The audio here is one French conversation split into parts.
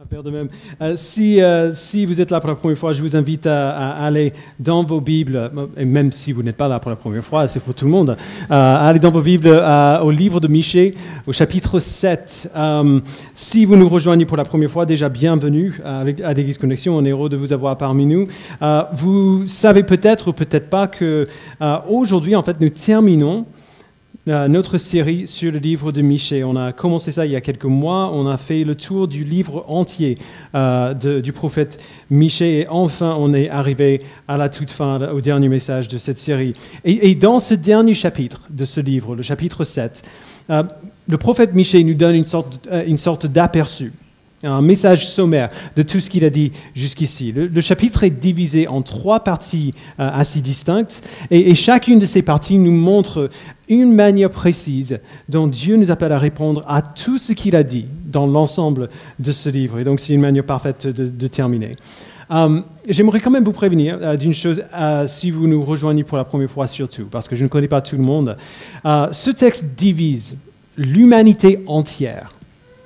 à faire de même. Euh, si, euh, si vous êtes là pour la première fois, je vous invite à, à aller dans vos Bibles, et même si vous n'êtes pas là pour la première fois, c'est pour tout le monde, euh, aller dans vos Bibles euh, au livre de Michée, au chapitre 7. Euh, si vous nous rejoignez pour la première fois, déjà bienvenue à, à l'Église Connexion, on est heureux de vous avoir parmi nous. Euh, vous savez peut-être ou peut-être pas que euh, aujourd'hui, en fait, nous terminons euh, notre série sur le livre de Michée. On a commencé ça il y a quelques mois. On a fait le tour du livre entier euh, du prophète Michée. Et enfin, on est arrivé à la toute fin, au dernier message de cette série. Et, dans ce dernier chapitre de ce livre, le chapitre 7, euh, le prophète Michée nous donne une sorte, euh, une sorte d'aperçu un message sommaire de tout ce qu'il a dit jusqu'ici. Le, chapitre est divisé en trois parties euh, assez distinctes et, chacune de ces parties nous montre une manière précise dont Dieu nous appelle à répondre à tout ce qu'il a dit dans l'ensemble de ce livre. Et donc c'est une manière parfaite de, terminer. Euh, J'aimerais quand même vous prévenir euh, d'une chose, euh, si vous nous rejoignez pour la première fois surtout, parce que je ne connais pas tout le monde. Ce texte divise l'humanité entière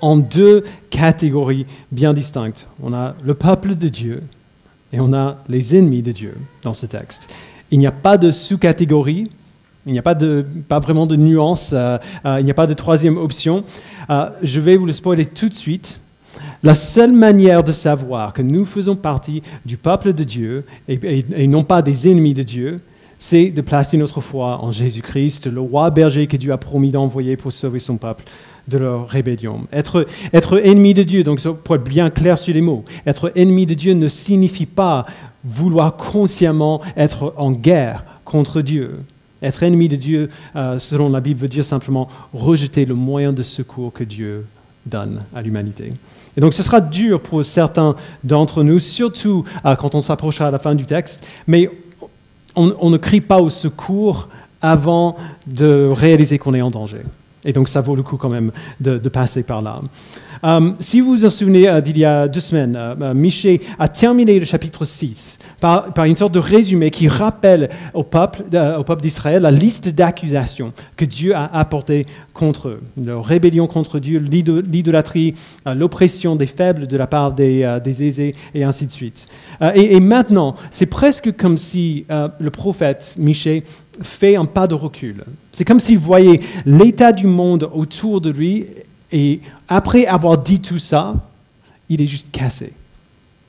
en deux catégories bien distinctes. On a le peuple de Dieu et on a les ennemis de Dieu dans ce texte. Il n'y a pas de sous-catégorie, il n'y a pas, de, pas vraiment de nuance, euh, euh, il n'y a pas de troisième option. Euh, je vais vous le spoiler tout de suite. La seule manière de savoir que nous faisons partie du peuple de Dieu et, non pas des ennemis de Dieu, c'est de placer notre foi en Jésus-Christ, le roi berger que Dieu a promis d'envoyer pour sauver son peuple de leur rébellion. Être, ennemi de Dieu, donc pour être bien clair sur les mots, être ennemi de Dieu ne signifie pas vouloir consciemment être en guerre contre Dieu. Être ennemi de Dieu, euh, selon la Bible, veut dire simplement rejeter le moyen de secours que Dieu donne à l'humanité. Et donc ce sera dur pour certains d'entre nous, surtout euh, quand on s'approchera à la fin du texte, mais on ne crie pas au secours avant de réaliser qu'on est en danger. Et donc ça vaut le coup quand même de, passer par là. Euh, si vous vous en souvenez euh, d'il y a deux semaines, euh, Michée a terminé le chapitre 6 par, une sorte de résumé qui rappelle au peuple, euh, au peuple d'Israël la liste d'accusations que Dieu a apportées contre eux. Leur rébellion contre Dieu, l'ido- l'idolâtrie, euh, l'oppression des faibles de la part des, des aisés et ainsi de suite. Et, et maintenant, c'est presque comme si le prophète Michée fait un pas de recul. C'est comme s'il voyait l'état du monde autour de lui et après avoir dit tout ça, il est juste cassé.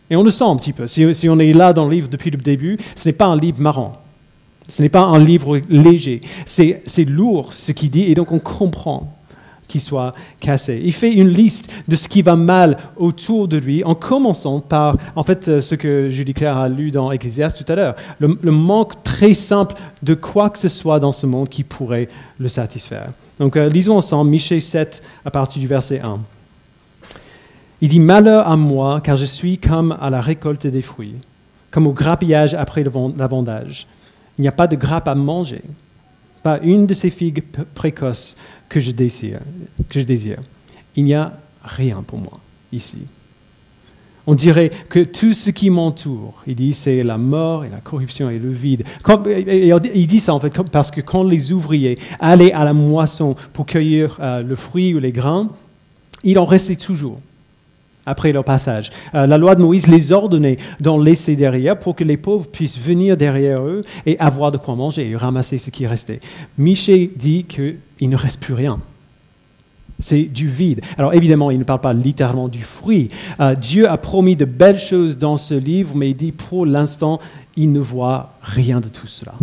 Et on le sent un petit peu. Si, on est là dans le livre depuis le début, ce n'est pas un livre marrant. Ce n'est pas un livre léger. C'est lourd ce qu'il dit et donc on comprend qu'il soit cassé. Il fait une liste de ce qui va mal autour de lui en commençant par, en fait, euh, ce que Julie Claire a lu dans Ecclésiaste tout à l'heure, le manque très simple de quoi que ce soit dans ce monde qui pourrait le satisfaire. Donc euh, lisons ensemble Michée 7 à partir du verset 1. Il dit Malheur à moi, car je suis comme à la récolte des fruits, comme au grappillage après le vend- la vendage. Il n'y a pas de grappe à manger, pas une de ces figues précoces que je désire. Que je désire. Il n'y a rien pour moi ici. On dirait que tout ce qui m'entoure, il dit, c'est la mort et la corruption et le vide. Il dit ça en fait parce que quand les ouvriers allaient à la moisson pour cueillir euh, le fruit ou les grains, il en restait toujours après leur passage. Euh, la loi de Moïse les ordonnait d'en laisser derrière pour que les pauvres puissent venir derrière eux et avoir de quoi manger et ramasser ce qui restait. Michée dit qu'il ne reste plus rien. C'est du vide. Alors évidemment, il ne parle pas littéralement du fruit. Euh, Dieu a promis de belles choses dans ce livre, mais il dit pour l'instant, il ne voit rien de tout cela.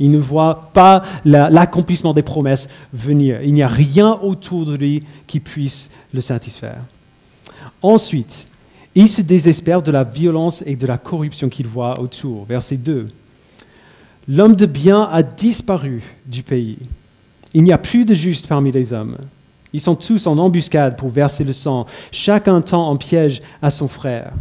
Il ne voit pas la- l'accomplissement des promesses venir. Il n'y a rien autour de lui qui puisse le satisfaire. Ensuite, il se désespère de la violence et de la corruption qu'il voit autour. Verset 2. L'homme de bien a disparu du pays. Il n'y a plus de juste parmi les hommes. Ils sont tous en embuscade pour verser le sang. Chacun tend en piège à son frère.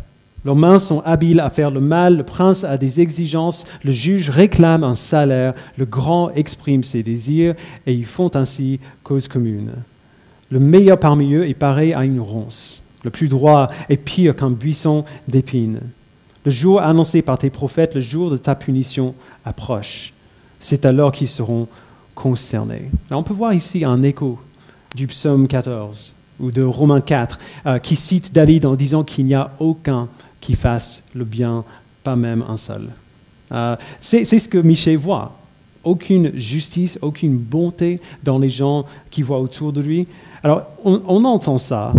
Leurs mains sont habiles à faire le mal, le prince a des exigences, le juge réclame un salaire, le grand exprime ses désirs, et ils font ainsi cause commune. Le meilleur parmi eux est pareil à une ronce. Le plus droit est pire qu'un buisson d'épines. Le jour annoncé par tes prophètes, le jour de ta punition approche. C'est alors qu'ils seront consternés. Alors on peut voir ici un écho du psaume 14 ou de Romains 4, euh, qui cite David en disant qu'il n'y a aucun qui fasse le bien, pas même un seul. Euh, c'est ce que Michel voit. Aucune justice, aucune bonté dans les gens qui voient autour de lui. Alors, on, entend ça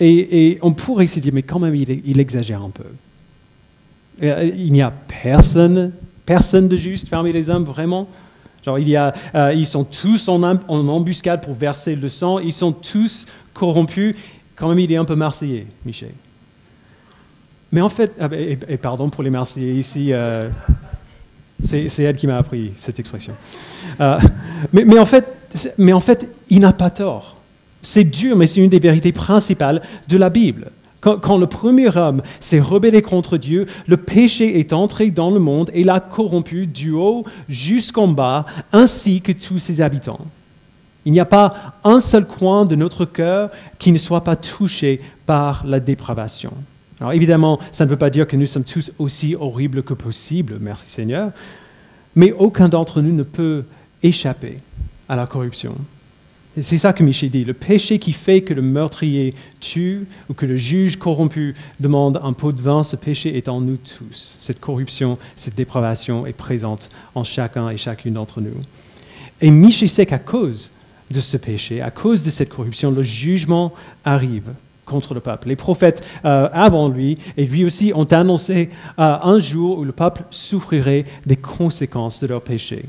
et, on pourrait se dire, mais quand même, il, exagère un peu. Euh, il n'y a personne, personne de juste parmi les hommes, vraiment. Genre, il y a, euh, ils sont tous en, embuscade pour verser le sang, ils sont tous corrompus. Quand même, il est un peu marseillais, Michel. Mais en fait, ah, et, pardon pour les Marseillais ici, euh, c'est elle qui m'a appris cette expression. Euh, mais, en fait, mais en fait, il n'a pas tort. C'est dur, mais c'est une des vérités principales de la Bible. Quand, le premier homme s'est rebellé contre Dieu, le péché est entré dans le monde et l'a corrompu du haut jusqu'en bas, ainsi que tous ses habitants. Il n'y a pas un seul coin de notre cœur qui ne soit pas touché par la dépravation. Alors évidemment, ça ne veut pas dire que nous sommes tous aussi horribles que possible, merci Seigneur, mais aucun d'entre nous ne peut échapper à la corruption. C'est ça que Michel dit. Le péché qui fait que le meurtrier tue ou que le juge corrompu demande un pot de vin, ce péché est en nous tous. Cette corruption, cette dépravation est présente en chacun et chacune d'entre nous. Et Michel sait qu'à cause de ce péché, à cause de cette corruption, le jugement arrive contre le peuple. Les prophètes euh, avant lui et lui aussi ont annoncé euh, un jour où le peuple souffrirait des conséquences de leur péché.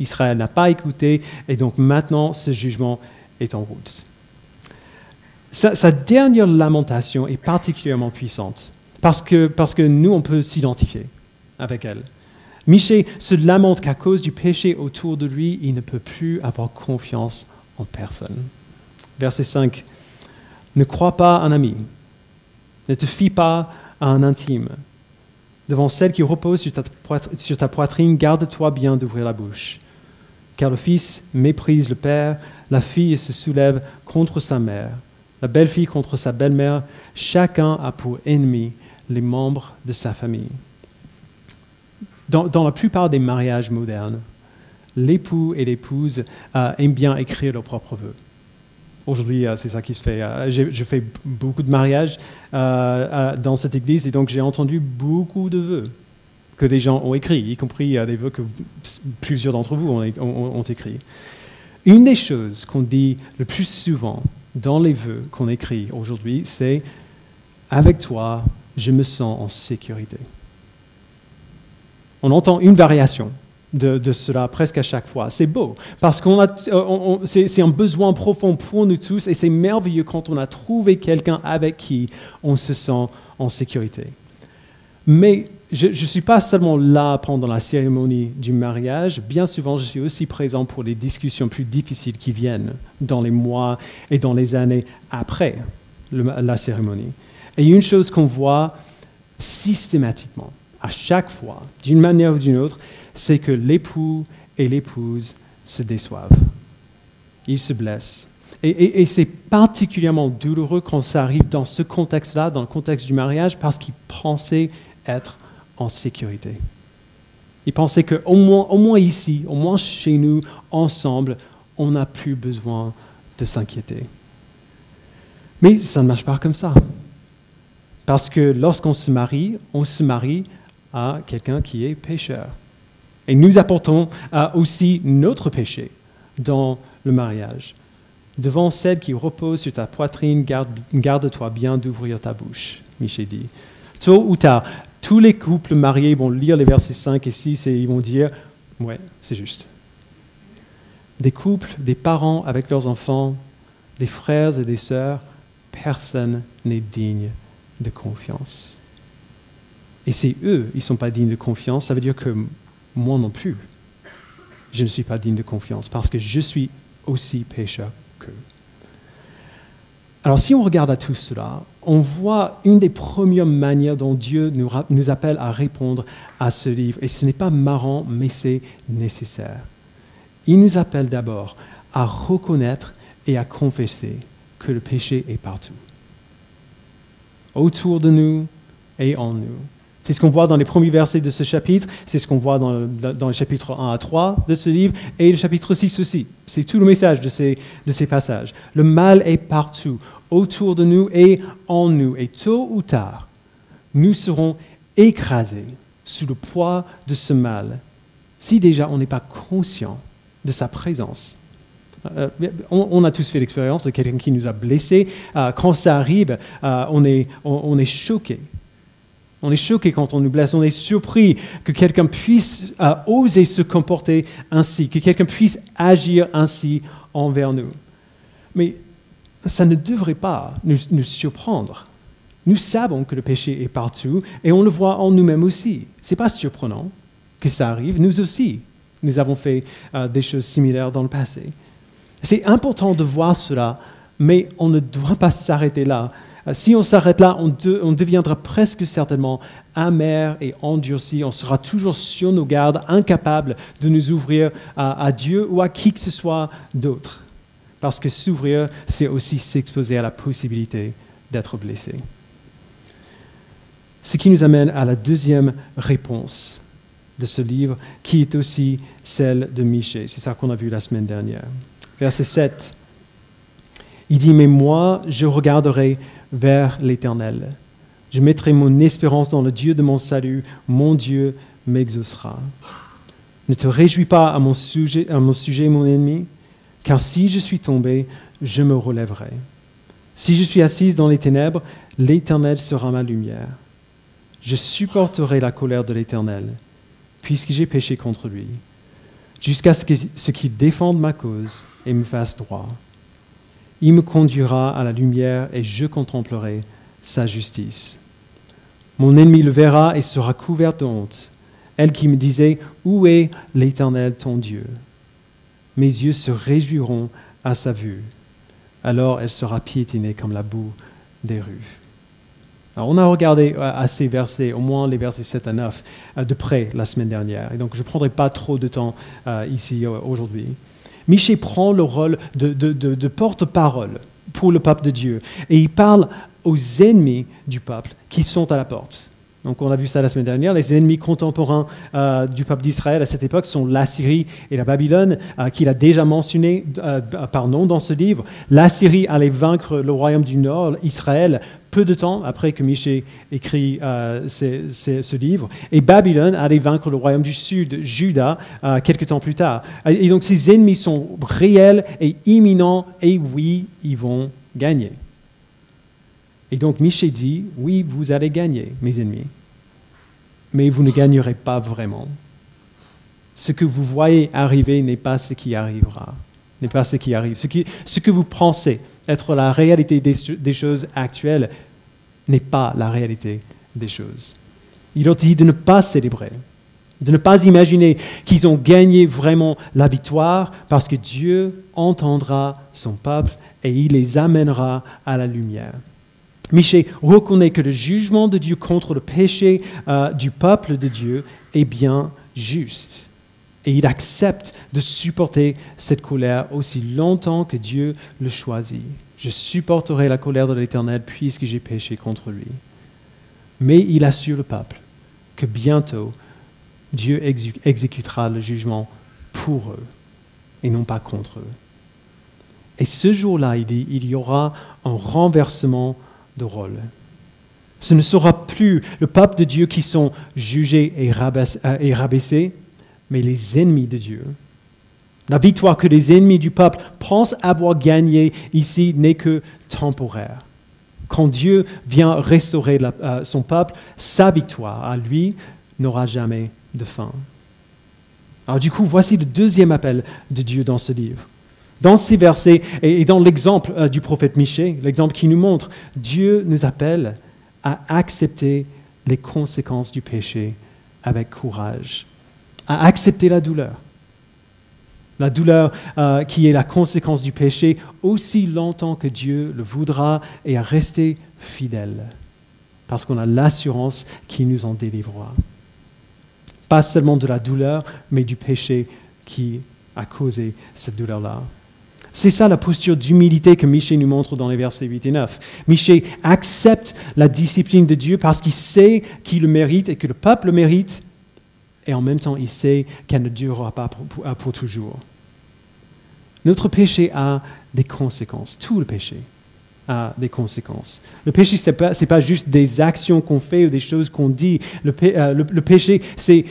Israël n'a pas écouté et donc maintenant ce jugement est en route. Sa, dernière lamentation est particulièrement puissante parce que, parce que nous, on peut s'identifier avec elle. Michée se lamente qu'à cause du péché autour de lui, il ne peut plus avoir confiance en personne. Verset 5. Ne crois pas un ami. Ne te fie pas à un intime. Devant celle qui repose sur ta, poitrine, garde-toi bien d'ouvrir la bouche. Car le fils méprise le père, la fille se soulève contre sa mère, la belle-fille contre sa belle-mère. Chacun a pour ennemi les membres de sa famille. Dans, la plupart des mariages modernes, l'époux et l'épouse euh, aiment bien écrire leurs propres vœux. Aujourd'hui, euh, c'est ça qui se fait. Euh, je fais beaucoup de mariages dans cette église et donc j'ai entendu beaucoup de vœux que les gens ont écrits, y compris des vœux que plusieurs d'entre vous ont, écrits. Une des choses qu'on dit le plus souvent dans les vœux qu'on écrit aujourd'hui, c'est Avec toi, je me sens en sécurité. On entend une variation de, cela presque à chaque fois. C'est beau, parce qu'on euh, c'est, un besoin profond pour nous tous, et c'est merveilleux quand on a trouvé quelqu'un avec qui on se sent en sécurité. Mais je ne suis pas seulement là pendant la cérémonie du mariage, bien souvent je suis aussi présent pour les discussions plus difficiles qui viennent dans les mois et dans les années après la cérémonie. Et une chose qu'on voit systématiquement, à chaque fois, d'une manière ou d'une autre, c'est que l'époux et l'épouse se déçoivent. Ils se blessent. Et, c'est particulièrement douloureux quand ça arrive dans ce contexte-là, dans le contexte du mariage, parce qu'ils pensaient être en sécurité. Ils pensaient qu'au moins, au moins ici, au moins chez nous, ensemble, on n'a plus besoin de s'inquiéter. Mais ça ne marche pas comme ça. Parce que lorsqu'on se marie, on se marie à quelqu'un qui est pécheur. Et nous apportons euh, aussi notre péché dans le mariage. Devant celle qui repose sur ta poitrine, garde-toi bien d'ouvrir ta bouche, Michel dit. Tôt ou tard, tous les couples mariés vont lire les versets 5 et 6 et ils vont dire, ouais, c'est juste. Des couples, des parents avec leurs enfants, des frères et des sœurs, personne n'est digne de confiance. Et c'est eux, ils ne sont pas dignes de confiance, ça veut dire que moi non plus, je ne suis pas digne de confiance parce que je suis aussi pécheur qu'eux. Alors si on regarde à tout cela, on voit une des premières manières dont Dieu nous, appelle à répondre à ce livre. Et ce n'est pas marrant, mais c'est nécessaire. Il nous appelle d'abord à reconnaître et à confesser que le péché est partout. Autour de nous et en nous. C'est ce qu'on voit dans les premiers versets de ce chapitre, c'est ce qu'on voit dans, les chapitres 1 à 3 de ce livre, et le chapitre 6 aussi. C'est tout le message de ces, passages. Le mal est partout, autour de nous et en nous, et tôt ou tard, nous serons écrasés sous le poids de ce mal, si déjà on n'est pas conscient de sa présence. Euh, on, a tous fait l'expérience de quelqu'un qui nous a blessés. Euh, quand ça arrive, euh, on est choqué. On est choqué quand on nous blesse, on est surpris que quelqu'un puisse oser se comporter ainsi, que quelqu'un puisse agir ainsi envers nous. Mais ça ne devrait pas nous, surprendre. Nous savons que le péché est partout et on le voit en nous-mêmes aussi. Ce n'est pas surprenant que ça arrive. Nous aussi, nous avons fait euh, des choses similaires dans le passé. C'est important de voir cela, mais on ne doit pas s'arrêter là. Euh, si on s'arrête là, on, deviendra presque certainement amer et endurci. On sera toujours sur nos gardes, incapable de nous ouvrir à, Dieu ou à qui que ce soit d'autre. Parce que s'ouvrir, c'est aussi s'exposer à la possibilité d'être blessé. Ce qui nous amène à la deuxième réponse de ce livre, qui est aussi celle de Michée. C'est ça qu'on a vu la semaine dernière. Verset 7. Il dit, mais moi, je regarderai vers l'Éternel. Je mettrai mon espérance dans le Dieu de mon salut. Mon Dieu m'exaucera. Ne te réjouis pas à mon, sujet, mon sujet, mon ennemi, car si je suis tombé, je me relèverai. Si je suis assise dans les ténèbres, l'Éternel sera ma lumière. Je supporterai la colère de l'Éternel, puisque j'ai péché contre lui, jusqu'à ce qu'il défende ma cause et me fasse droit. Il me conduira à la lumière et je contemplerai sa justice. Mon ennemi le verra et sera couvert de honte. Elle qui me disait, Où est l'Éternel ton Dieu? Mes yeux se réjouiront à sa vue. Alors elle sera piétinée comme la boue des rues. on a regardé euh, à ces versets, au moins les versets 7 à 9, euh, de près la semaine dernière. Et donc je ne prendrai pas trop de temps euh, ici aujourd'hui. Michée prend le rôle de, porte-parole pour le peuple de Dieu. Et il parle aux ennemis du peuple qui sont à la porte. Donc on a vu ça la semaine dernière. Les ennemis contemporains euh, du peuple d'Israël à cette époque sont l'Assyrie et la Babylone, euh, qu'il a déjà mentionné euh, par nom dans ce livre. L'Assyrie allait vaincre le royaume du Nord, Israël, peu de temps après que Michée écrit ce livre. Et Babylone allait vaincre le royaume du Sud, Juda, quelques temps plus tard. Et donc ces ennemis sont réels et imminents, et oui, ils vont gagner. Et donc Michée dit, oui, vous allez gagner, mes ennemis, mais vous ne gagnerez pas vraiment. Ce que vous voyez arriver n'est pas ce qui arrivera, n'est pas ce qui arrive. Ce, que vous pensez être la réalité des, choses actuelles n'est pas la réalité des choses. Il leur dit de ne pas célébrer, de ne pas imaginer qu'ils ont gagné vraiment la victoire parce que Dieu entendra son peuple et il les amènera à la lumière. Michée reconnaît que le jugement de Dieu contre le péché euh, du peuple de Dieu est bien juste. Et il accepte de supporter cette colère aussi longtemps que Dieu le choisit. Je supporterai la colère de l'Éternel puisque j'ai péché contre lui. Mais il assure le peuple que bientôt Dieu exécutera le jugement pour eux et non pas contre eux. Et ce jour-là, il dit, il y aura un renversement de rôle. Ce ne sera plus le peuple de Dieu qui sont jugés et euh, rabaissés, mais les ennemis de Dieu. La victoire que les ennemis du peuple pensent avoir gagnée ici n'est que temporaire. Quand Dieu vient restaurer euh, son peuple, sa victoire à lui n'aura jamais de fin. Alors du coup, voici le deuxième appel de Dieu dans ce livre. Dans ces versets et dans l'exemple euh, du prophète Michée, l'exemple qui nous montre, Dieu nous appelle à accepter les conséquences du péché avec courage, à accepter la douleur. La douleur euh, qui est la conséquence du péché aussi longtemps que Dieu le voudra et à rester fidèle, parce qu'on a l'assurance qu'il nous en délivrera. Pas seulement de la douleur, mais du péché qui a causé cette douleur-là. C'est ça la posture d'humilité que Michée nous montre dans les versets 8 et 9. Michée accepte la discipline de Dieu parce qu'il sait qu'il le mérite et que le peuple le mérite, et en même temps il sait qu'elle ne durera pas pour, toujours. Notre péché a des conséquences, tout le péché a des conséquences. Le péché, ce n'est pas, juste des actions qu'on fait ou des choses qu'on dit. Le, euh, le péché, c'est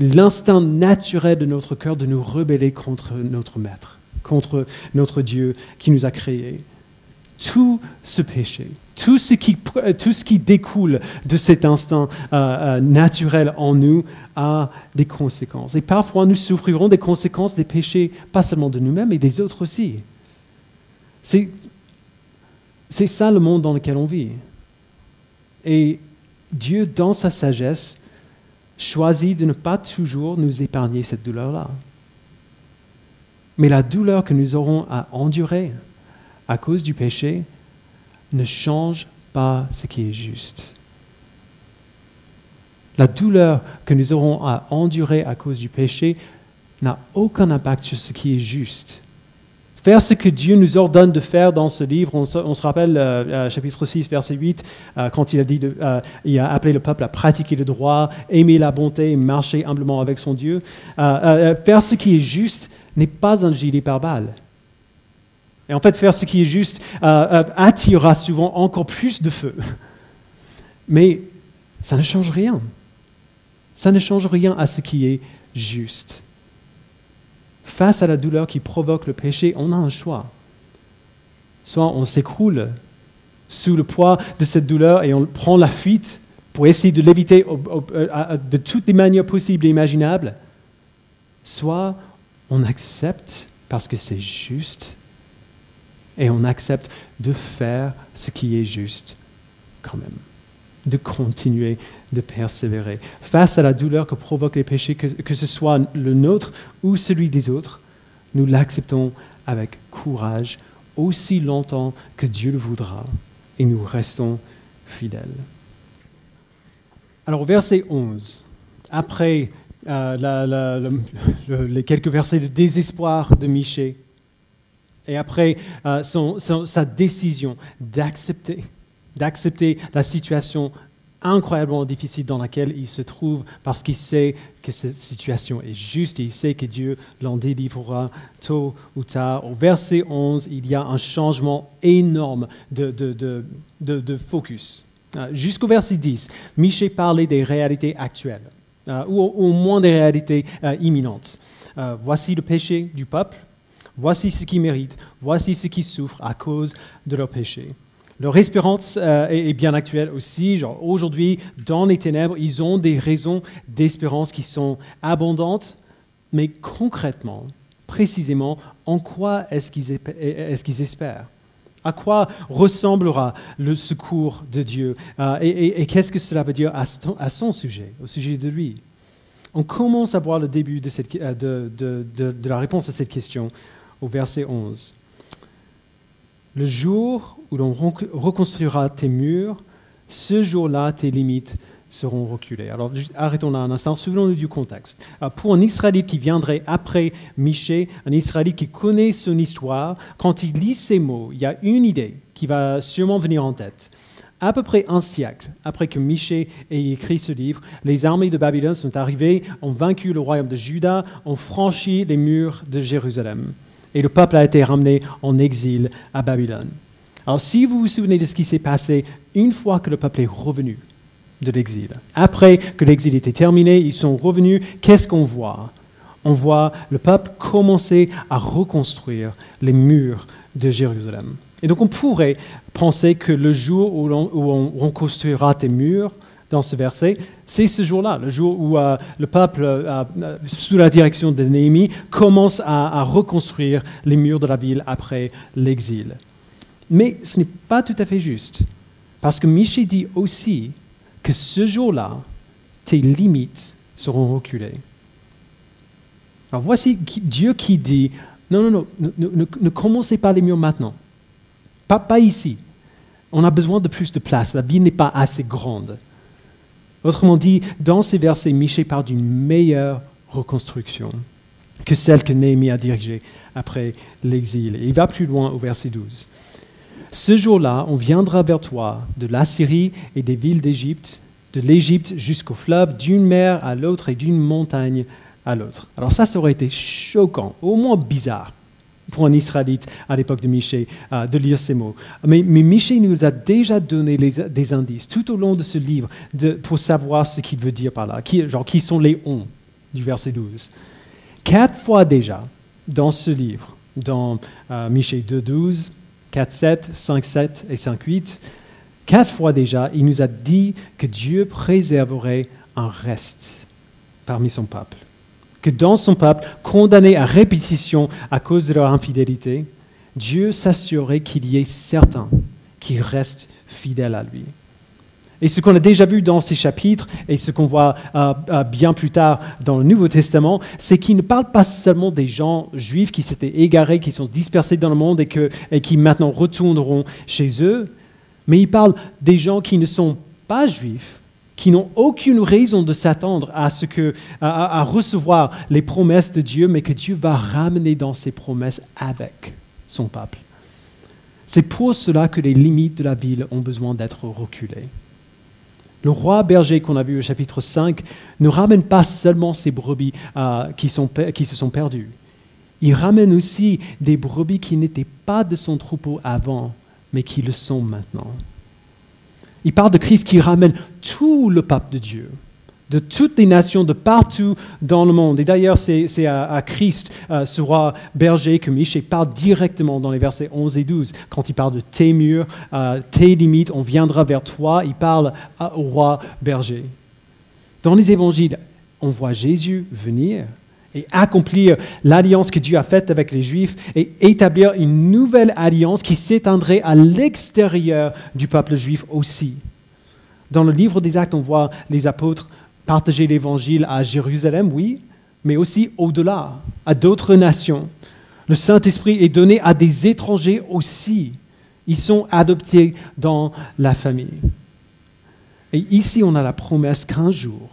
l'instinct naturel de notre cœur de nous rebeller contre notre Maître contre notre Dieu qui nous a créés. Tout ce péché, tout ce qui, tout ce qui découle de cet instinct euh, euh, naturel en nous a des conséquences. Et parfois, nous souffrirons des conséquences des péchés, pas seulement de nous-mêmes, mais des autres aussi. C'est, c'est ça le monde dans lequel on vit. Et Dieu, dans sa sagesse, choisit de ne pas toujours nous épargner cette douleur-là. Mais la douleur que nous aurons à endurer à cause du péché ne change pas ce qui est juste. La douleur que nous aurons à endurer à cause du péché n'a aucun impact sur ce qui est juste. Faire ce que Dieu nous ordonne de faire dans ce livre, on se, rappelle, euh, euh, chapitre 6, verset 8, euh, quand il a, dit il a appelé le peuple à pratiquer le droit, aimer la bonté marcher humblement avec son Dieu. faire ce qui est juste n'est pas un gilet pare-balles. Et en fait, faire ce qui est juste euh, euh, attirera souvent encore plus de feu. Mais ça ne change rien. Ça ne change rien à ce qui est juste. Face à la douleur qui provoque le péché, on a un choix. Soit on s'écroule sous le poids de cette douleur et on prend la fuite pour essayer de l'éviter euh, de toutes les manières possibles et imaginables, soit on accepte parce que c'est juste et on accepte de faire ce qui est juste quand même, de continuer de persévérer. Face à la douleur que provoquent les péchés, que, ce soit le nôtre ou celui des autres, nous l'acceptons avec courage aussi longtemps que Dieu le voudra et nous restons fidèles. Alors verset 11, après euh, les quelques versets de désespoir de Michée. Et après euh, sa décision d'accepter, d'accepter la situation incroyablement difficile dans laquelle il se trouve parce qu'il sait que cette situation est juste et il sait que Dieu l'en délivrera tôt ou tard. Au verset 11, il y a un changement énorme de, de, de focus. Euh, jusqu'au verset 10, Michée parlait des réalités actuelles. Euh, ou au, moins des réalités euh, imminentes. Euh, voici le péché du peuple, voici ce qui mérite, voici ce qui souffre à cause de leur péché. Leur espérance est, bien actuelle aussi. Aujourd'hui, dans les ténèbres, ils ont des raisons d'espérance qui sont abondantes, mais concrètement, précisément, en quoi est-ce qu'ils espèrent? À quoi ressemblera le secours de Dieu? Euh, Et, qu'est-ce que cela veut dire à son, sujet, au sujet de lui? On commence à voir le début de, euh, la réponse à cette question au verset 11. Le jour où l'on reconstruira tes murs, ce jour-là, tes limites seront reculés. Alors arrêtons là un instant, souvenons-nous du contexte. Euh, pour un Israélite qui viendrait après Michée, un Israélite qui connaît son histoire, quand il lit ces mots, il y a une idée qui va sûrement venir en tête. À peu près un siècle après que Michée ait écrit ce livre, les armées de Babylone sont arrivées, ont vaincu le royaume de Juda, ont franchi les murs de Jérusalem. Et le peuple a été ramené en exil à Babylone. Alors si vous vous souvenez de ce qui s'est passé une fois que le peuple est revenu, de l'exil. Après que l'exil était terminé, ils sont revenus. Qu'est-ce qu'on voit? On voit le peuple commencer à reconstruire les murs de Jérusalem. Et donc on pourrait penser que le jour où on, reconstruira tes murs, dans ce verset, c'est ce jour-là, le jour où euh, le peuple, euh, euh, sous la direction de Néhémie, commence à, reconstruire les murs de la ville après l'exil. Mais ce n'est pas tout à fait juste, parce que Michée dit aussi que ce jour-là, tes limites seront reculées. Alors voici Dieu qui dit, non, non, non, ne, commencez pas les murs maintenant. Pas, pas ici. On a besoin de plus de place. La ville n'est pas assez grande. Autrement dit, dans ces versets, Michel parle d'une meilleure reconstruction. que celle que Néhémie a dirigée après l'exil. Il va plus loin au verset 12. Ce jour-là, on viendra vers toi de l'Assyrie et des villes d'Égypte, de l'Égypte jusqu'au fleuve, d'une mer à l'autre et d'une montagne à l'autre. Alors ça, ça aurait été choquant, au moins bizarre pour un Israélite à l'époque de Michée euh, de lire ces mots. Mais, mais Michée nous a déjà donné des indices tout au long de ce livre pour savoir ce qu'il veut dire par là, qui, genre qui sont les on du verset 12. Quatre fois déjà dans ce livre, dans euh, Michée 2, 12, 4, 7, 5, 7 et 5, 8, quatre fois déjà, il nous a dit que Dieu préserverait un reste parmi son peuple que dans son peuple, condamné à répétition à cause de leur infidélité, Dieu s'assurait qu'il y ait certains qui restent fidèles à lui. Et ce qu'on a déjà vu dans ces chapitres et ce qu'on voit euh, euh, bien plus tard dans le Nouveau Testament, c'est qu'il ne parle pas seulement des gens juifs qui s'étaient égarés, qui sont dispersés dans le monde et, qui maintenant retourneront chez eux, mais il parle des gens qui ne sont pas juifs, qui n'ont aucune raison de s'attendre à, ce que, à, recevoir les promesses de Dieu, mais que Dieu va ramener dans ses promesses avec son peuple. C'est pour cela que les limites de la ville ont besoin d'être reculées. Le roi berger qu'on a vu au chapitre 5 ne ramène pas seulement ces brebis euh, qui, qui se sont perdues. Il ramène aussi des brebis qui n'étaient pas de son troupeau avant, mais qui le sont maintenant. Il parle de Christ qui ramène tout le peuple de Dieu, de toutes les nations, de partout dans le monde. Et d'ailleurs, c'est à, Christ, euh, ce roi berger, que Michée parle directement dans les versets 11 et 12. Quand il parle de tes murs, euh, tes limites, on viendra vers toi, il parle au roi berger. Dans les évangiles, on voit Jésus venir et accomplir l'alliance que Dieu a faite avec les Juifs et établir une nouvelle alliance qui s'étendrait à l'extérieur du peuple juif aussi. Dans le livre des Actes, on voit les apôtres partager l'évangile à Jérusalem, oui, mais aussi au-delà, à d'autres nations. Le Saint-Esprit est donné à des étrangers aussi. Ils sont adoptés dans la famille. Et ici, on a la promesse qu'un jour,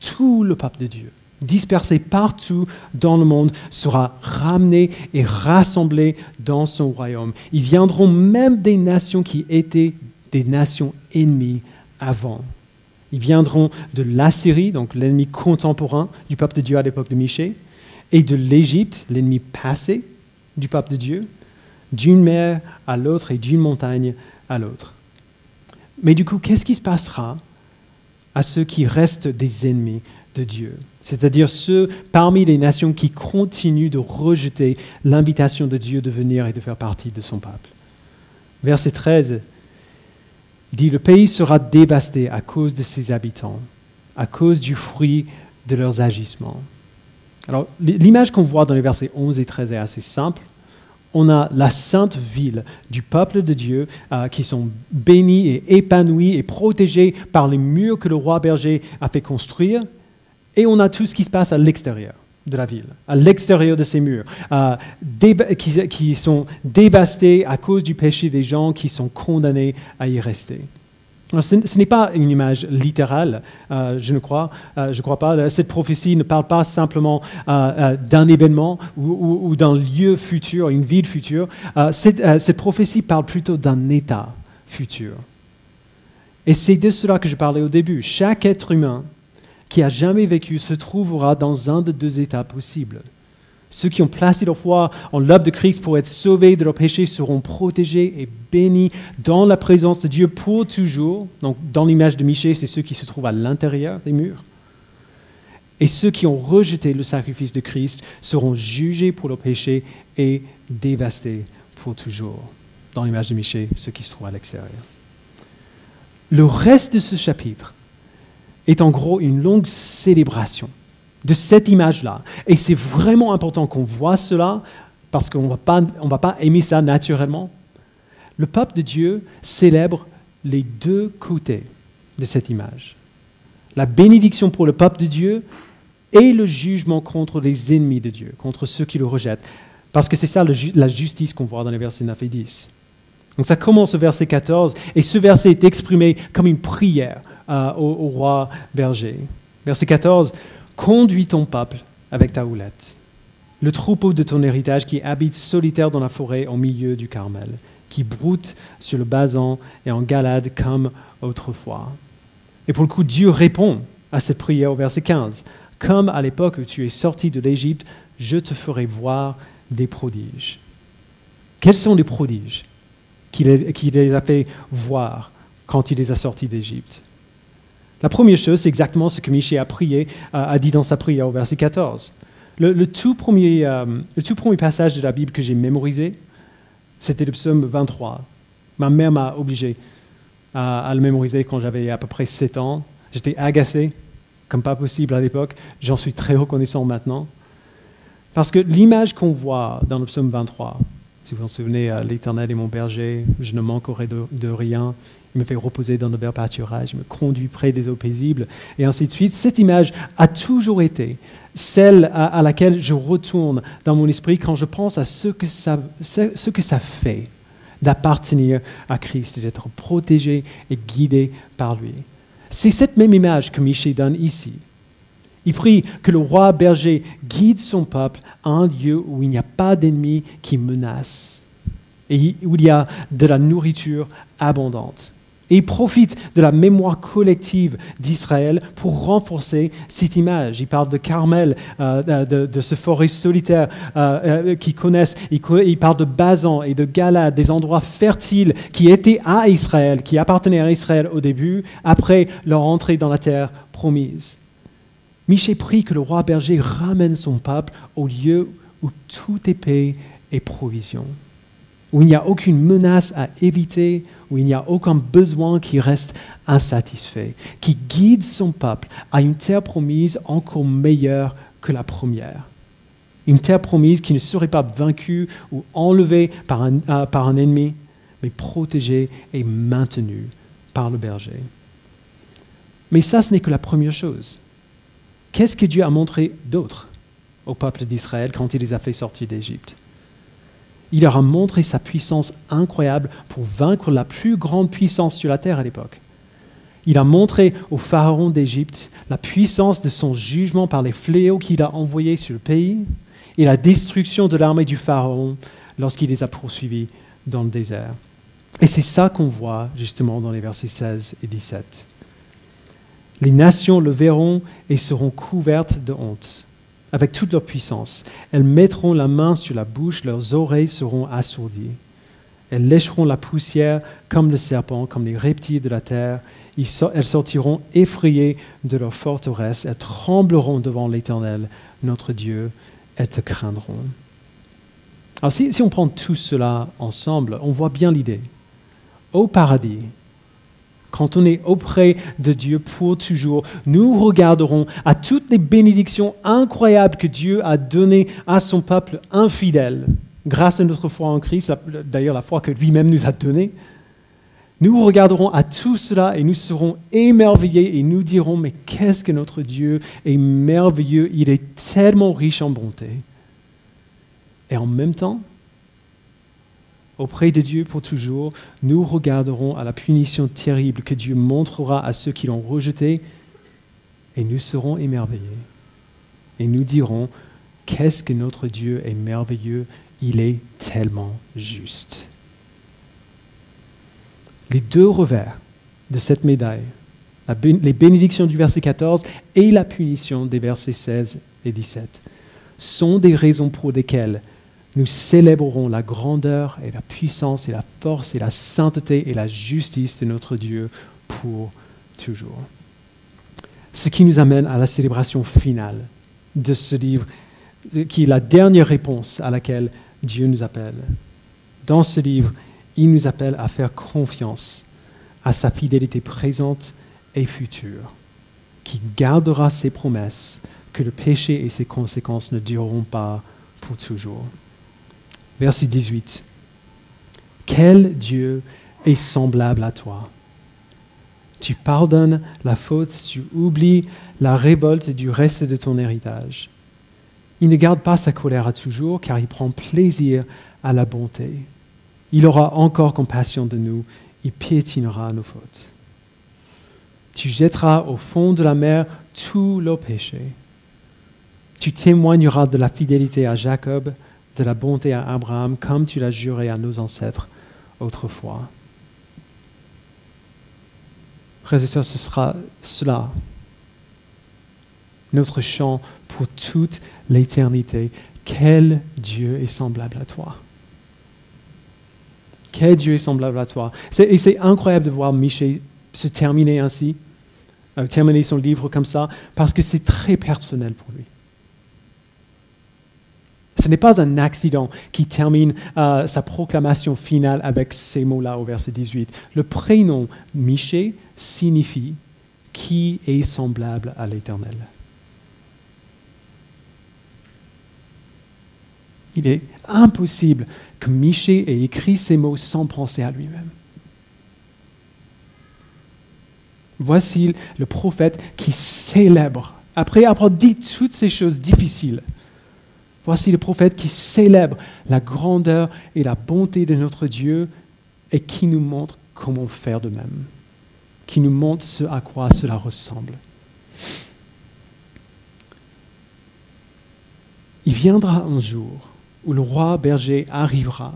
tout le peuple de Dieu, dispersé partout dans le monde, sera ramené et rassemblé dans son royaume. Ils viendront même des nations qui étaient des nations ennemies avant. Ils viendront de l'Assyrie, donc l'ennemi contemporain du peuple de Dieu à l'époque de Michée, et de l'Égypte, l'ennemi passé du peuple de Dieu, d'une mer à l'autre et d'une montagne à l'autre. Mais du coup, qu'est-ce qui se passera à ceux qui restent des ennemis de Dieu, c'est-à-dire ceux parmi les nations qui continuent de rejeter l'invitation de Dieu de venir et de faire partie de son peuple. Verset 13 il dit, le pays sera dévasté à cause de ses habitants, à cause du fruit de leurs agissements. Alors, l'image qu'on voit dans les versets 11 et 13 est assez simple. On a la sainte ville du peuple de Dieu euh, qui sont bénis et épanouis et protégés par les murs que le roi berger a fait construire. Et on a tout ce qui se passe à l'extérieur de la ville, à l'extérieur de ces murs, euh, qui, sont dévastés à cause du péché des gens qui sont condamnés à y rester. ce, n'est pas une image littérale, euh, je ne crois, euh, crois pas. Cette prophétie ne parle pas simplement d'un événement ou, d'un lieu futur, une ville future. Cette prophétie parle plutôt d'un état futur. Et c'est de cela que je parlais au début. Chaque être humain qui a jamais vécu se trouvera dans un de deux états possibles. Ceux qui ont placé leur foi en l'œuvre de Christ pour être sauvés de leurs péchés seront protégés et bénis dans la présence de Dieu pour toujours. Donc, dans l'image de Michée, c'est ceux qui se trouvent à l'intérieur des murs. Et ceux qui ont rejeté le sacrifice de Christ seront jugés pour leurs péchés et dévastés pour toujours. Dans l'image de Michée, ceux qui se trouvent à l'extérieur. Le reste de ce chapitre est en gros une longue célébration de cette image-là. Et c'est vraiment important qu'on voit cela parce qu'on ne va pas aimer ça naturellement. Le peuple de Dieu célèbre les deux côtés de cette image. La bénédiction pour le peuple de Dieu et le jugement contre les ennemis de Dieu, contre ceux qui le rejettent. Parce que c'est ça la justice qu'on voit dans les versets 9 et 10. Donc ça commence au verset 14, et ce verset est exprimé comme une prière au, roi berger. Verset 14, Conduis ton peuple avec ta houlette. le troupeau de ton héritage qui habite solitaire dans la forêt au milieu du Carmel, qui broute sur le basan et en Galade comme autrefois. Et pour le coup, Dieu répond à cette prière au verset 15. Comme à l'époque où tu es sorti de l'Égypte, je te ferai voir des prodiges. Quels sont les prodiges qu'il les a fait voir quand il les a sortis d'Égypte? La première chose, c'est exactement ce que Michel a prié, a dit dans sa prière au verset 14. Le, tout premier, euh, le tout premier passage de la Bible que j'ai mémorisé, c'était le psaume 23. Ma mère m'a obligé à, le mémoriser quand j'avais à peu près 7 ans. J'étais agacé, comme pas possible à l'époque. J'en suis très reconnaissant maintenant. Parce que l'image qu'on voit dans le psaume 23, si vous vous souvenez, euh, l'Éternel est mon berger, je ne manquerai de, rien, il me fait reposer dans de verts pâturages, il me conduit près des eaux paisibles, et ainsi de suite. Cette image a toujours été celle à, laquelle je retourne dans mon esprit quand je pense à ce que ça, ce que ça fait d'appartenir à Christ, d'être protégé et guidé par lui. C'est cette même image que Michel donne ici. Il prie que le roi berger guide son peuple à un lieu où il n'y a pas d'ennemis qui menacent et où il y a de la nourriture abondante. Et il profite de la mémoire collective d'Israël pour renforcer cette image. Il parle de Carmel, euh, de, ce forêt solitaire euh, euh, qu'ils connaissent. Il, parle de Bazan et de Galad, des endroits fertiles qui étaient à Israël, qui appartenaient à Israël au début, après leur entrée dans la terre promise. Michel prie que le roi berger ramène son peuple au lieu où tout est paix et provision, où il n'y a aucune menace à éviter, où il n'y a aucun besoin qui reste insatisfait, qui guide son peuple à une terre promise encore meilleure que la première. Une terre promise qui ne serait pas vaincue ou enlevée par un, euh, par un ennemi, mais protégée et maintenue par le berger. Mais ça, ce n'est que la première chose. Qu'est-ce que Dieu a montré d'autre au peuple d'Israël quand il les a fait sortir d'Égypte? Il leur a montré sa puissance incroyable pour vaincre la plus grande puissance sur la terre à l'époque. Il a montré au pharaon d'Égypte la puissance de son jugement par les fléaux qu'il a envoyés sur le pays et la destruction de l'armée du pharaon lorsqu'il les a poursuivis dans le désert. Et c'est ça qu'on voit justement dans les versets 16 et 17. Les nations le verront et seront couvertes de honte, avec toute leur puissance. Elles mettront la main sur la bouche, leurs oreilles seront assourdies. Elles lécheront la poussière comme le serpent, comme les reptiles de la terre. Elles sortiront effrayées de leur forteresse. Elles trembleront devant l'Éternel, notre Dieu. Elles te craindront. Alors si, si on prend tout cela ensemble, on voit bien l'idée. Au paradis, quand on est auprès de Dieu pour toujours, nous regarderons à toutes les bénédictions incroyables que Dieu a données à son peuple infidèle, grâce à notre foi en Christ, d'ailleurs la foi que lui-même nous a donnée. Nous regarderons à tout cela et nous serons émerveillés et nous dirons, mais qu'est-ce que notre Dieu est merveilleux, il est tellement riche en bonté. Et en même temps, auprès de Dieu pour toujours, nous regarderons à la punition terrible que Dieu montrera à ceux qui l'ont rejeté et nous serons émerveillés. Et nous dirons, qu'est-ce que notre Dieu est merveilleux, il est tellement juste. Les deux revers de cette médaille, les bénédictions du verset 14 et la punition des versets 16 et 17, sont des raisons pour lesquelles nous célébrerons la grandeur et la puissance et la force et la sainteté et la justice de notre Dieu pour toujours. Ce qui nous amène à la célébration finale de ce livre, qui est la dernière réponse à laquelle Dieu nous appelle. Dans ce livre, il nous appelle à faire confiance à sa fidélité présente et future, qui gardera ses promesses que le péché et ses conséquences ne dureront pas pour toujours verset 18. Quel Dieu est semblable à toi? Tu pardonnes la faute, tu oublies la révolte du reste de ton héritage. Il ne garde pas sa colère à toujours, car il prend plaisir à la bonté. Il aura encore compassion de nous, il piétinera nos fautes. Tu jetteras au fond de la mer tous nos péchés Tu témoigneras de la fidélité à Jacob, de la bonté à Abraham, comme tu l'as juré à nos ancêtres autrefois. Frères et sœurs, ce sera cela, notre chant pour toute l'éternité. Quel Dieu est semblable à toi? Quel Dieu est semblable à toi? Et c'est incroyable de voir Michel se terminer ainsi, euh, terminer son livre comme ça, parce que c'est très personnel pour lui. Ce n'est pas un accident qui termine euh, sa proclamation finale avec ces mots-là au verset 18. Le prénom Miché signifie qui est semblable à l'Éternel. Il est impossible que Miché ait écrit ces mots sans penser à lui-même. Voici le prophète qui célèbre, après avoir dit toutes ces choses difficiles, Voici le prophète qui célèbre la grandeur et la bonté de notre Dieu et qui nous montre comment faire de même, qui nous montre ce à quoi cela ressemble. Il viendra un jour où le roi berger arrivera.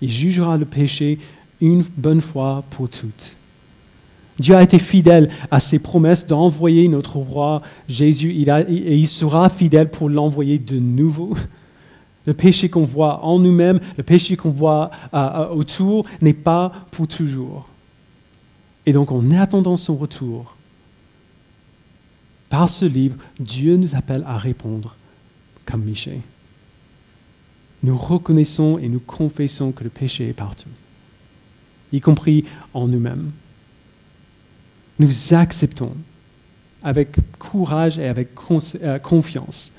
Il jugera le péché une bonne fois pour toutes. Dieu a été fidèle à ses promesses d'envoyer notre roi Jésus et il sera fidèle pour l'envoyer de nouveau. Le péché qu'on voit en nous-mêmes, le péché qu'on voit euh, euh, autour n'est pas pour toujours. Et donc en attendant son retour, par ce livre, Dieu nous appelle à répondre comme Michel. Nous reconnaissons et nous confessons que le péché est partout, y compris en nous-mêmes nous acceptons avec courage et avec euh, confiance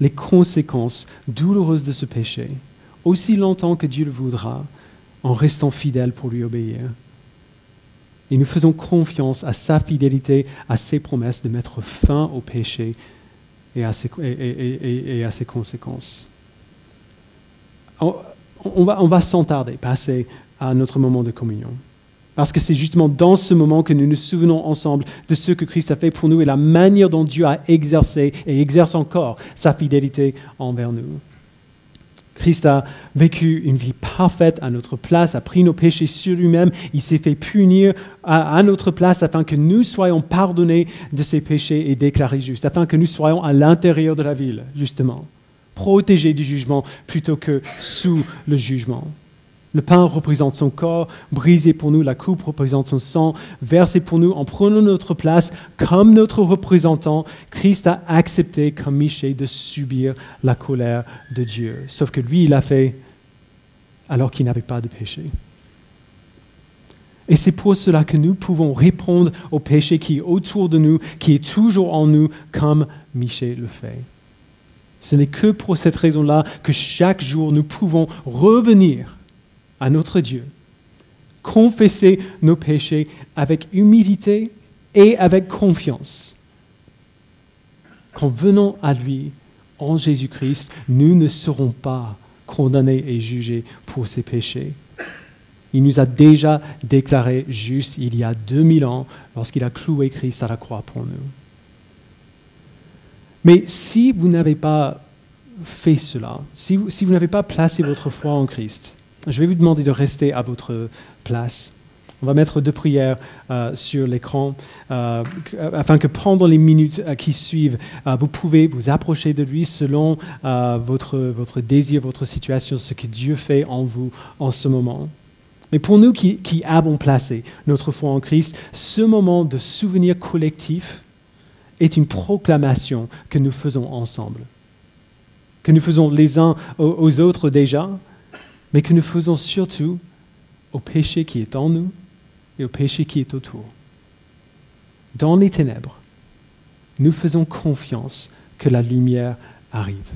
les conséquences douloureuses de ce péché, aussi longtemps que Dieu le voudra, en restant fidèles pour lui obéir. Et nous faisons confiance à sa fidélité, à ses promesses de mettre fin au péché et à ses, conséquences. On, on va, on va sans tarder passer à notre moment de communion. Parce que c'est justement dans ce moment que nous nous souvenons ensemble de ce que Christ a fait pour nous et la manière dont Dieu a exercé et exerce encore sa fidélité envers nous. Christ a vécu une vie parfaite à notre place, a pris nos péchés sur lui-même, il s'est fait punir à, notre place afin que nous soyons pardonnés de ces péchés et déclarés justes, afin que nous soyons à l'intérieur de la ville, justement, protégés du jugement plutôt que sous le jugement. Le pain représente son corps, brisé pour nous, la coupe représente son sang, versé pour nous en prenant notre place comme notre représentant. Christ a accepté, comme Michel, de subir la colère de Dieu. Sauf que lui, il l'a fait alors qu'il n'avait pas de péché. Et c'est pour cela que nous pouvons répondre au péché qui est autour de nous, qui est toujours en nous, comme Michel le fait. Ce n'est que pour cette raison-là que chaque jour nous pouvons revenir à notre Dieu, confesser nos péchés avec humilité et avec confiance. Qu'en venant à lui, en Jésus-Christ, nous ne serons pas condamnés et jugés pour ces péchés. Il nous a déjà déclarés justes il y a 2000 ans lorsqu'il a cloué Christ à la croix pour nous. Mais si vous n'avez pas fait cela, si vous n'avez pas placé votre foi en Christ, je vais vous demander de rester à votre place. On va mettre deux prières euh, sur l'écran euh, afin que pendant les minutes euh, qui suivent, vous pouvez vous approcher de lui selon votre, votre désir, votre situation, ce que Dieu fait en vous en ce moment. Mais pour nous qui, qui avons placé notre foi en Christ, ce moment de souvenir collectif est une proclamation que nous faisons ensemble, que nous faisons les uns aux autres déjà, mais que nous faisons surtout au péché qui est en nous et au péché qui est autour. Dans les ténèbres, nous faisons confiance que la lumière arrive.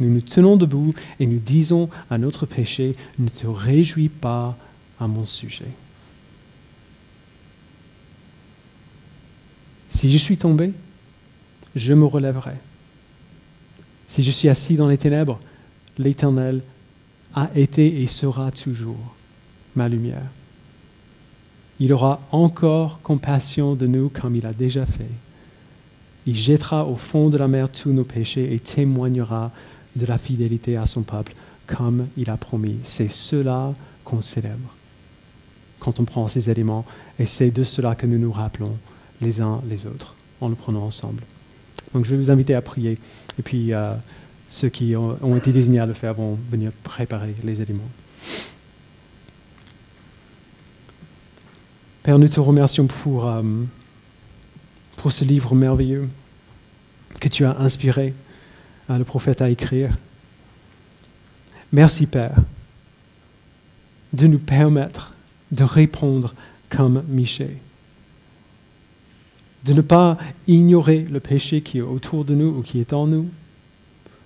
Nous nous tenons debout et nous disons à notre péché, ne te réjouis pas à mon sujet. Si je suis tombé, je me relèverai. Si je suis assis dans les ténèbres, l'Éternel a été et sera toujours ma lumière. Il aura encore compassion de nous comme il a déjà fait. Il jettera au fond de la mer tous nos péchés et témoignera de la fidélité à son peuple comme il a promis. C'est cela qu'on célèbre quand on prend ces éléments et c'est de cela que nous nous rappelons les uns les autres en le prenant ensemble. Donc je vais vous inviter à prier et puis euh, ceux qui ont, été désignés à le faire vont venir préparer les éléments. Père, nous te remercions pour, euh, pour ce livre merveilleux que tu as inspiré euh, le prophète à écrire. Merci Père de nous permettre de répondre comme Michel, de ne pas ignorer le péché qui est autour de nous ou qui est en nous,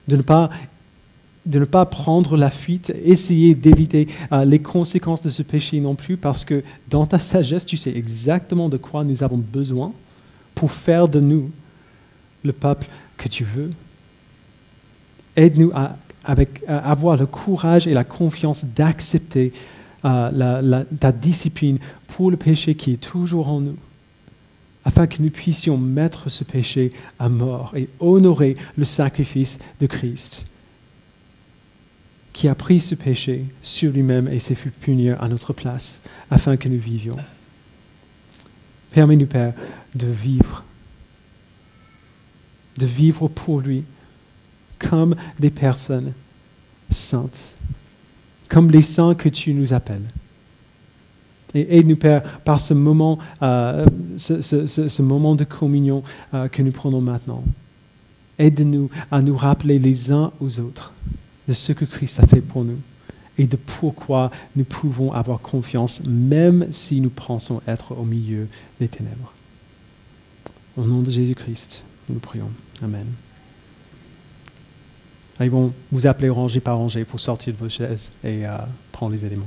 de ne pas, prendre la fuite, essayer d'éviter euh, les conséquences de ce péché non plus, parce que dans ta sagesse, tu sais exactement de quoi nous avons besoin pour faire de nous le peuple que tu veux. Aide-nous à, avoir le courage et la confiance d'accepter euh, ta discipline pour le péché qui est toujours en nous, afin que nous puissions mettre ce péché à mort et honorer le sacrifice de Christ, qui a pris ce péché sur lui-même et s'est fait punir à notre place, afin que nous vivions. Permets-nous, Père, de vivre de vivre pour lui comme des personnes saintes, comme les saints que tu nous appelles. Et aide-nous, Père, par ce moment, euh, ce, moment de communion euh, que nous prenons maintenant. Aide-nous à nous rappeler les uns aux autres de ce que Christ a fait pour nous et de pourquoi nous pouvons avoir confiance même si nous pensons être au milieu des ténèbres. Au nom de Jésus-Christ, nous prions. Amen. Ils vont vous appeler rangée par rangée pour sortir de vos chaises et euh, prendre les éléments.